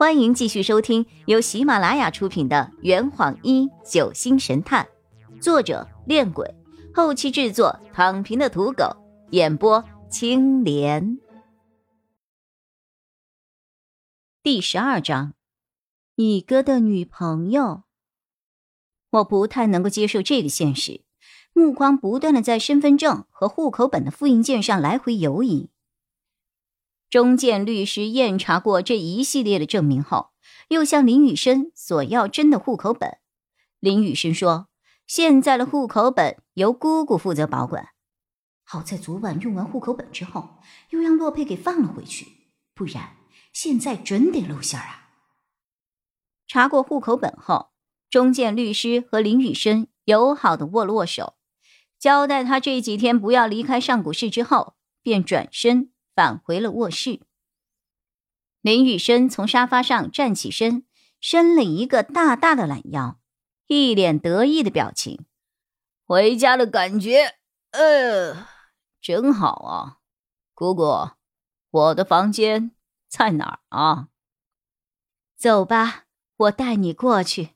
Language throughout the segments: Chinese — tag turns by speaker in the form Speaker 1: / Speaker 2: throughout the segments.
Speaker 1: 欢迎继续收听由喜马拉雅出品的《圆谎一九星神探》，作者：恋鬼，后期制作：躺平的土狗，演播：青莲。第十二章，你哥的女朋友。我不太能够接受这个现实，目光不断的在身份证和户口本的复印件上来回游移。中建律师验查过这一系列的证明后，又向林雨生索要真的户口本。林雨生说：“现在的户口本由姑姑负责保管。好在昨晚用完户口本之后，又让洛佩给放了回去，不然现在准得露馅啊！”查过户口本后，中建律师和林雨生友好的握了握手，交代他这几天不要离开上古市之后，便转身。返回了卧室，林雨生从沙发上站起身，伸了一个大大的懒腰，一脸得意的表情。
Speaker 2: 回家的感觉，呃，真好啊！姑姑，我的房间在哪儿啊？
Speaker 1: 走吧，我带你过去。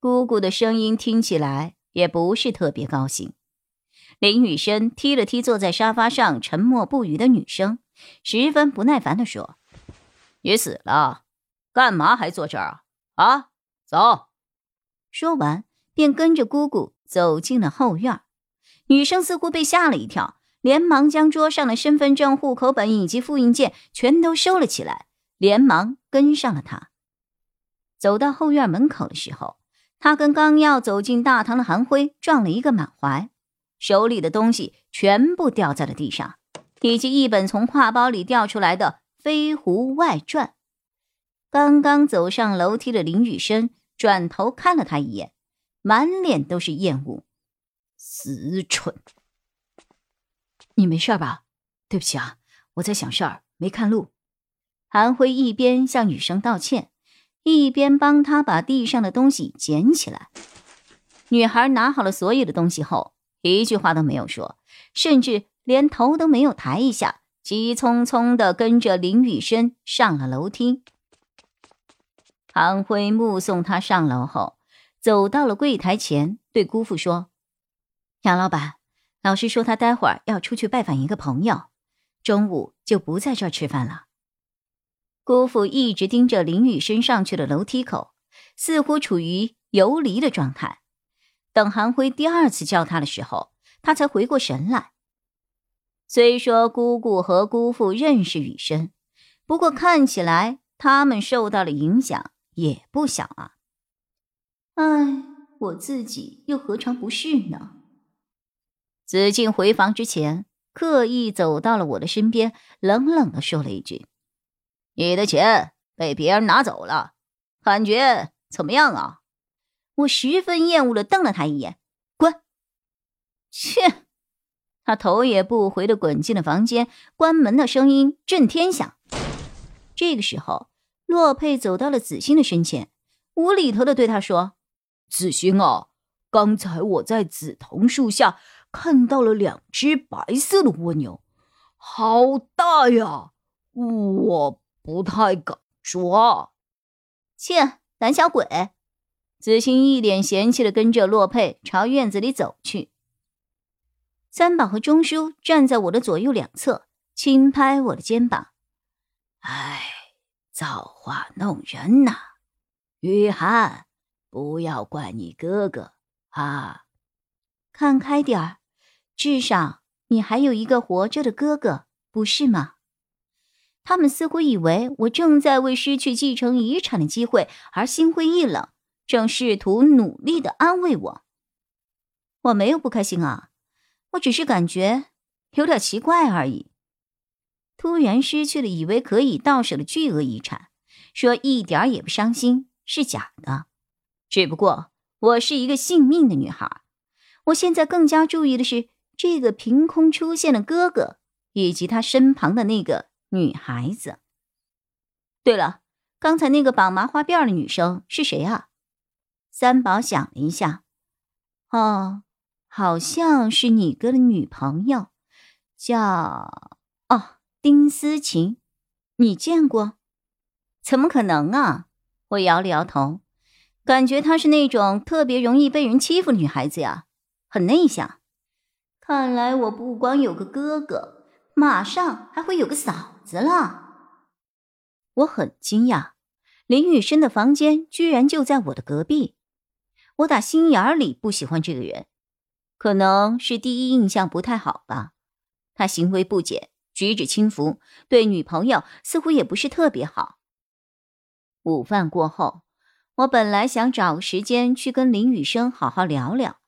Speaker 1: 姑姑的声音听起来也不是特别高兴。林雨生踢了踢坐在沙发上沉默不语的女生，十分不耐烦地说：“
Speaker 2: 你死了，干嘛还坐这儿啊？啊，走！”
Speaker 1: 说完，便跟着姑姑走进了后院。女生似乎被吓了一跳，连忙将桌上的身份证、户口本以及复印件全都收了起来，连忙跟上了他。走到后院门口的时候，他跟刚要走进大堂的韩辉撞了一个满怀。手里的东西全部掉在了地上，以及一本从挎包里掉出来的《飞狐外传》。刚刚走上楼梯的林雨生转头看了他一眼，满脸都是厌恶。
Speaker 2: 死蠢！
Speaker 3: 你没事吧？对不起啊，我在想事儿，没看路。
Speaker 1: 韩辉一边向雨生道歉，一边帮他把地上的东西捡起来。女孩拿好了所有的东西后。一句话都没有说，甚至连头都没有抬一下，急匆匆的跟着林雨生上了楼梯。韩辉目送他上楼后，走到了柜台前，对姑父说：“杨老板，老师说他待会儿要出去拜访一个朋友，中午就不在这儿吃饭了。”姑父一直盯着林雨生上去的楼梯口，似乎处于游离的状态。等韩辉第二次叫他的时候，他才回过神来。虽说姑姑和姑父认识雨生，不过看起来他们受到了影响也不小啊。哎，我自己又何尝不是呢？子敬回房之前，刻意走到了我的身边，冷冷的说了一句：“
Speaker 2: 你的钱被别人拿走了，感觉怎么样啊？”
Speaker 1: 我十分厌恶的瞪了他一眼，滚！切！他头也不回的滚进了房间，关门的声音震天响。这个时候，洛佩走到了子欣的身前，无厘头的对他说：“
Speaker 2: 子欣啊，刚才我在紫藤树下看到了两只白色的蜗牛，好大呀，我不太敢抓。”
Speaker 1: 切，胆小鬼！子欣一脸嫌弃的跟着洛佩朝院子里走去。三宝和钟叔站在我的左右两侧，轻拍我的肩膀：“
Speaker 2: 哎，造化弄人呐！雨涵，不要怪你哥哥啊！
Speaker 1: 看开点儿，至少你还有一个活着的哥哥，不是吗？”他们似乎以为我正在为失去继承遗产的机会而心灰意冷。正试图努力的安慰我，我没有不开心啊，我只是感觉有点奇怪而已。突然失去了以为可以到手的巨额遗产，说一点也不伤心是假的。只不过我是一个信命的女孩，我现在更加注意的是这个凭空出现的哥哥以及他身旁的那个女孩子。对了，刚才那个绑麻花辫的女生是谁啊？三宝想了一下，哦，好像是你哥的女朋友，叫哦丁思琴，你见过？怎么可能啊？我摇了摇头，感觉她是那种特别容易被人欺负女孩子呀，很内向。看来我不光有个哥哥，马上还会有个嫂子了。我很惊讶，林雨生的房间居然就在我的隔壁。我打心眼里不喜欢这个人，可能是第一印象不太好吧。他行为不检，举止轻浮，对女朋友似乎也不是特别好。午饭过后，我本来想找个时间去跟林雨生好好聊聊，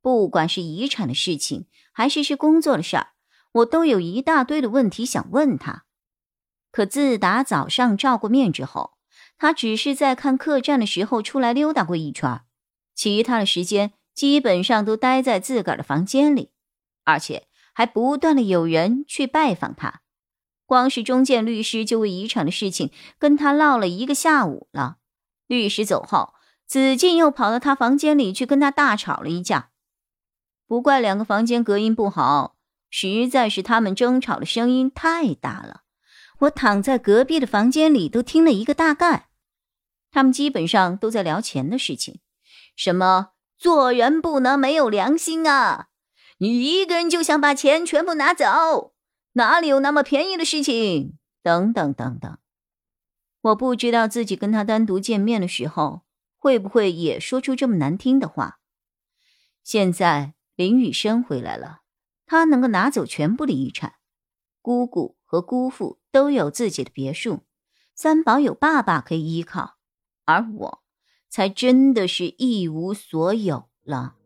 Speaker 1: 不管是遗产的事情，还是是工作的事儿，我都有一大堆的问题想问他。可自打早上照过面之后，他只是在看客栈的时候出来溜达过一圈，其他的时间基本上都待在自个儿的房间里，而且。还不断的有人去拜访他，光是中建律师就为遗产的事情跟他唠了一个下午了。律师走后，子静又跑到他房间里去跟他大吵了一架。不怪两个房间隔音不好，实在是他们争吵的声音太大了。我躺在隔壁的房间里都听了一个大概。他们基本上都在聊钱的事情，什么做人不能没有良心啊。你一个人就想把钱全部拿走？哪里有那么便宜的事情？等等等等，我不知道自己跟他单独见面的时候会不会也说出这么难听的话。现在林雨生回来了，他能够拿走全部的遗产，姑姑和姑父都有自己的别墅，三宝有爸爸可以依靠，而我才真的是一无所有了。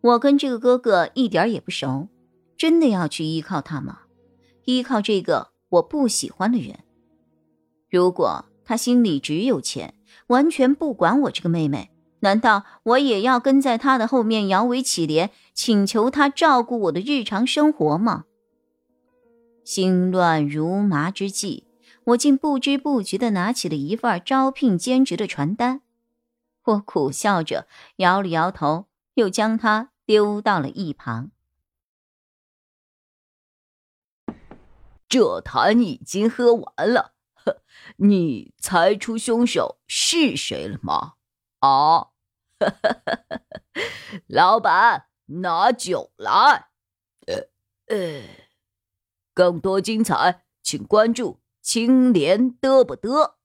Speaker 1: 我跟这个哥哥一点也不熟，真的要去依靠他吗？依靠这个我不喜欢的人？如果他心里只有钱，完全不管我这个妹妹，难道我也要跟在他的后面摇尾乞怜，请求他照顾我的日常生活吗？心乱如麻之际，我竟不知不觉地拿起了一份招聘兼职的传单。我苦笑着摇了摇头，又将它。丢到了一旁。
Speaker 2: 这坛已经喝完了，呵你猜出凶手是谁了吗？啊，老板，拿酒来。呃呃，更多精彩，请关注青莲嘚不嘚。